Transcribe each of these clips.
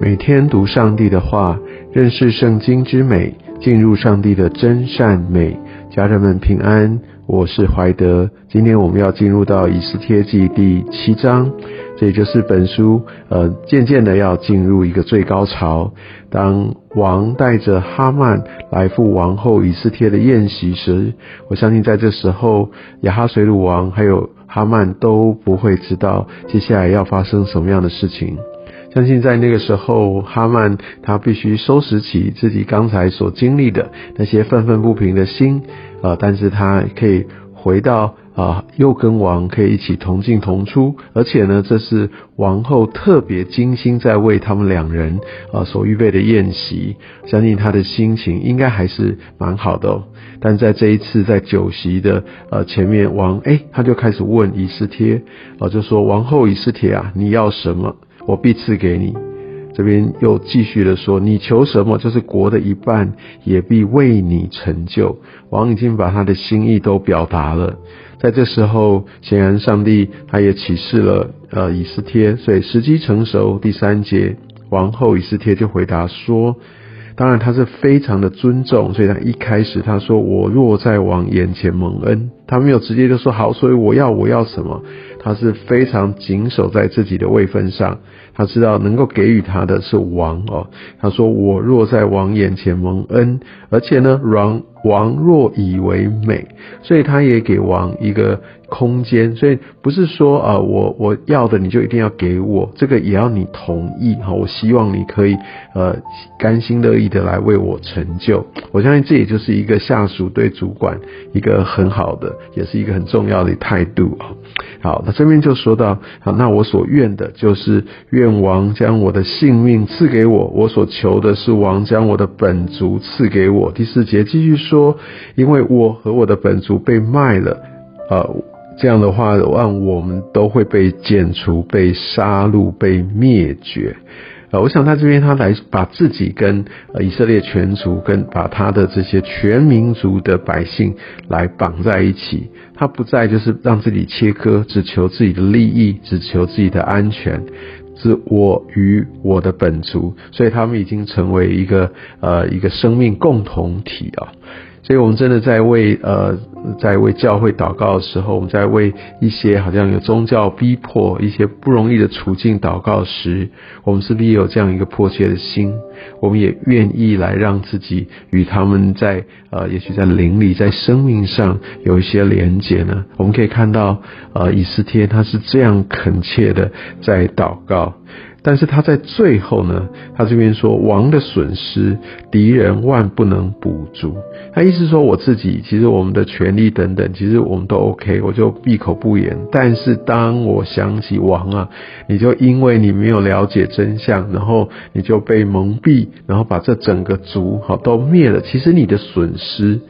每天读上帝的话，认识圣经之美，进入上帝的真善美。家人们平安，我是怀德。今天我们要进入到以斯帖记第七章，这也就是本书呃渐渐的要进入一个最高潮。当王带着哈曼来赴王后以斯帖的宴席时，我相信在这时候亚哈水鲁王还有哈曼都不会知道接下来要发生什么样的事情。相信在那个时候，哈曼他必须收拾起自己刚才所经历的那些愤愤不平的心，啊，但是他可以回到啊，又跟王可以一起同进同出，而且呢，这是王后特别精心在为他们两人啊所预备的宴席，相信他的心情应该还是蛮好的。哦。但在这一次在酒席的呃前面，王哎他就开始问以斯帖，啊，就说王后以斯帖啊，你要什么？我必赐给你。这边又继续的说：“你求什么，就是国的一半，也必为你成就。”王已经把他的心意都表达了。在这时候，显然上帝他也启示了呃以斯帖，所以时机成熟。第三节，王后以斯帖就回答说：“当然，他是非常的尊重，所以他一开始他说：‘我若在王眼前蒙恩’，他没有直接就说好，所以我要我要什么。”他是非常谨守在自己的位分上，他知道能够给予他的是王哦。他说：“我若在王眼前蒙恩，而且呢，王王若以为美，所以他也给王一个。”空间，所以不是说啊，我我要的你就一定要给我，这个也要你同意哈。我希望你可以呃甘心乐意的来为我成就。我相信这也就是一个下属对主管一个很好的，也是一个很重要的态度啊。好，那这边就说到，好，那我所愿的就是愿王将我的性命赐给我，我所求的是王将我的本族赐给我。第四节继续说，说因为我和我的本族被卖了，呃。这样的话，让我们都会被剪除、被杀戮、被灭绝。呃，我想他这边他来把自己跟以色列全族，跟把他的这些全民族的百姓来绑在一起。他不再就是让自己切割，只求自己的利益，只求自己的安全，是我与我的本族，所以他们已经成为一个呃一个生命共同体啊。所以我们真的在为呃。在为教会祷告的时候，我们在为一些好像有宗教逼迫、一些不容易的处境祷告时，我们是不是也有这样一个迫切的心？我们也愿意来让自己与他们在呃，也许在灵里、在生命上有一些连结呢？我们可以看到，呃，以斯帖他是这样恳切的在祷告。但是他在最后呢，他这边说王的损失，敌人万不能补足。他意思说，我自己其实我们的权利等等，其实我们都 OK，我就闭口不言。但是当我想起王啊，你就因为你没有了解真相，然后你就被蒙蔽，然后把这整个族好都灭了。其实你的损失。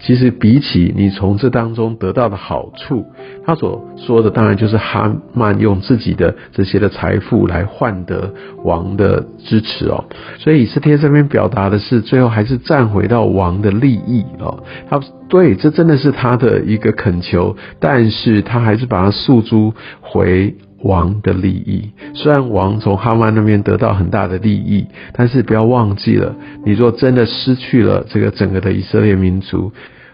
其实比起你从这当中得到的好处，他所说的当然就是哈曼用自己的这些的财富来换得王的支持哦。所以以斯帖这边表达的是，最后还是站回到王的利益哦。他对，这真的是他的一个恳求，但是他还是把它诉诸回。王的利益，虽然王从哈曼那边得到很大的利益，但是不要忘记了，你若真的失去了这个整个的以色列民族，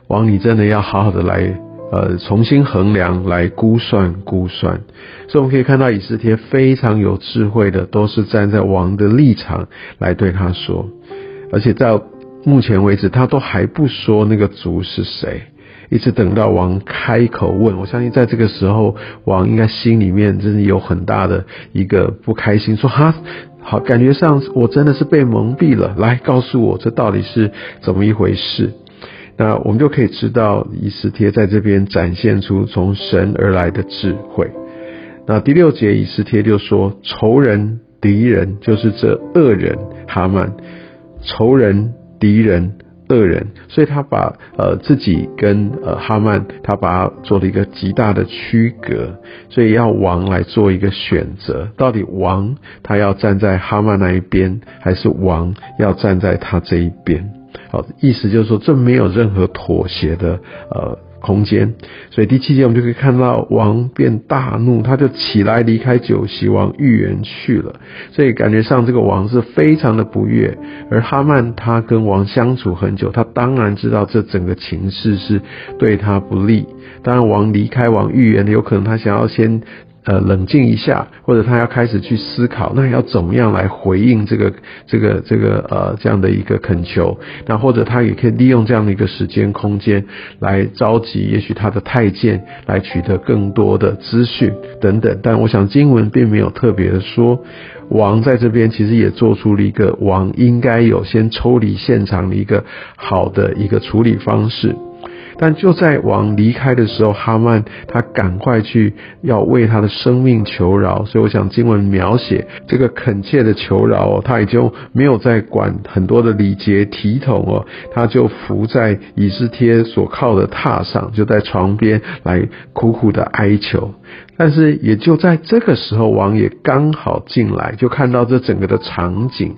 王你真的要好好的来呃重新衡量，来估算估算。所以我们可以看到以斯帖非常有智慧的，都是站在王的立场来对他说，而且在目前为止，他都还不说那个族是谁。一直等到王开口问，我相信在这个时候，王应该心里面真的有很大的一个不开心，说哈，好，感觉上我真的是被蒙蔽了，来告诉我这到底是怎么一回事？那我们就可以知道，以斯帖在这边展现出从神而来的智慧。那第六节，以斯帖就说，仇人敌人就是这恶人哈曼，仇人敌人。恶人，所以他把呃自己跟呃哈曼，他把他做了一个极大的区隔，所以要王来做一个选择，到底王他要站在哈曼那一边，还是王要站在他这一边？好，意思就是说，这没有任何妥协的呃空间。所以第七节我们就可以看到王变大怒，他就起来离开酒席，往御园去了。所以感觉上这个王是非常的不悦。而哈曼他跟王相处很久，他当然知道这整个情势是对他不利。当然王离开王御园，有可能他想要先。呃，冷静一下，或者他要开始去思考，那要怎么样来回应这个、这个、这个呃这样的一个恳求？那或者他也可以利用这样的一个时间空间来召集，也许他的太监来取得更多的资讯等等。但我想经文并没有特别的说，王在这边其实也做出了一个王应该有先抽离现场的一个好的一个处理方式。但就在王离开的时候，哈曼他赶快去要为他的生命求饶，所以我想经文描写这个恳切的求饶哦，他已经没有再管很多的礼节体统哦，他就伏在以斯帖所靠的榻上，就在床边来苦苦的哀求。但是也就在这个时候，王也刚好进来，就看到这整个的场景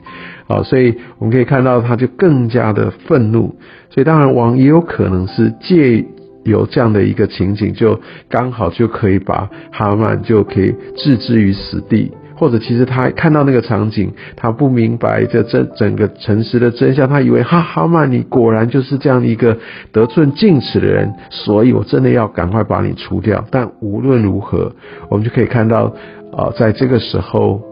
啊，所以我们可以看到他就更加的愤怒。所以当然，王也有可能是借由这样的一个情景，就刚好就可以把哈曼就可以置之于死地，或者其实他看到那个场景，他不明白这整整个诚实的真相，他以为哈哈曼你果然就是这样一个得寸进尺的人，所以我真的要赶快把你除掉。但无论如何，我们就可以看到啊，在这个时候。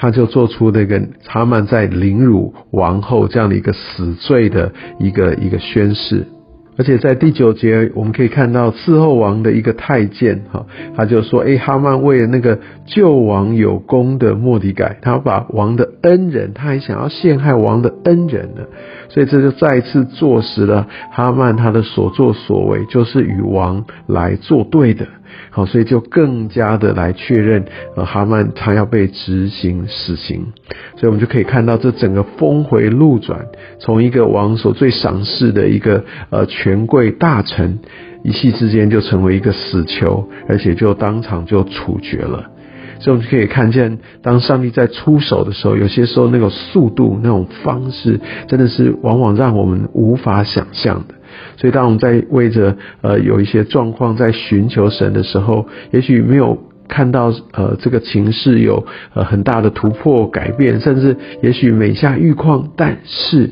他就做出那个哈曼在凌辱王后这样的一个死罪的一个一个宣誓，而且在第九节我们可以看到伺候王的一个太监哈，他就说：诶，哈曼为了那个救王有功的莫迪改，他把王的恩人，他还想要陷害王的恩人呢，所以这就再一次坐实了哈曼他的所作所为就是与王来作对的。好，所以就更加的来确认，呃，哈曼他要被执行死刑，所以我们就可以看到这整个峰回路转，从一个王所最赏识的一个呃权贵大臣，一夕之间就成为一个死囚，而且就当场就处决了。所以我们就可以看见，当上帝在出手的时候，有些时候那种速度、那种方式，真的是往往让我们无法想象的。所以，当我们在为着呃有一些状况在寻求神的时候，也许没有看到呃这个情势有呃很大的突破改变，甚至也许每下愈况，但是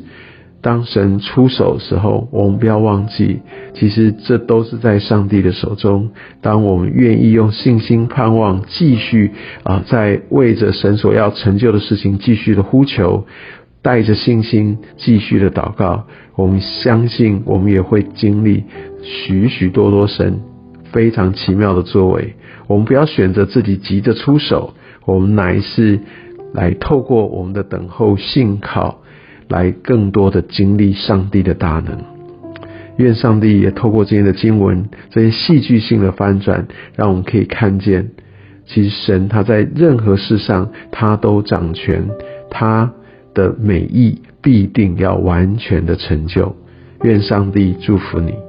当神出手的时候，我们不要忘记，其实这都是在上帝的手中。当我们愿意用信心盼望，继续啊在为着神所要成就的事情继续的呼求。带着信心继续的祷告，我们相信我们也会经历许许多多神非常奇妙的作为。我们不要选择自己急着出手，我们乃是来透过我们的等候信靠，来更多的经历上帝的大能。愿上帝也透过今天的经文这些戏剧性的翻转，让我们可以看见，其实神他在任何事上他都掌权，他。的美意必定要完全的成就，愿上帝祝福你。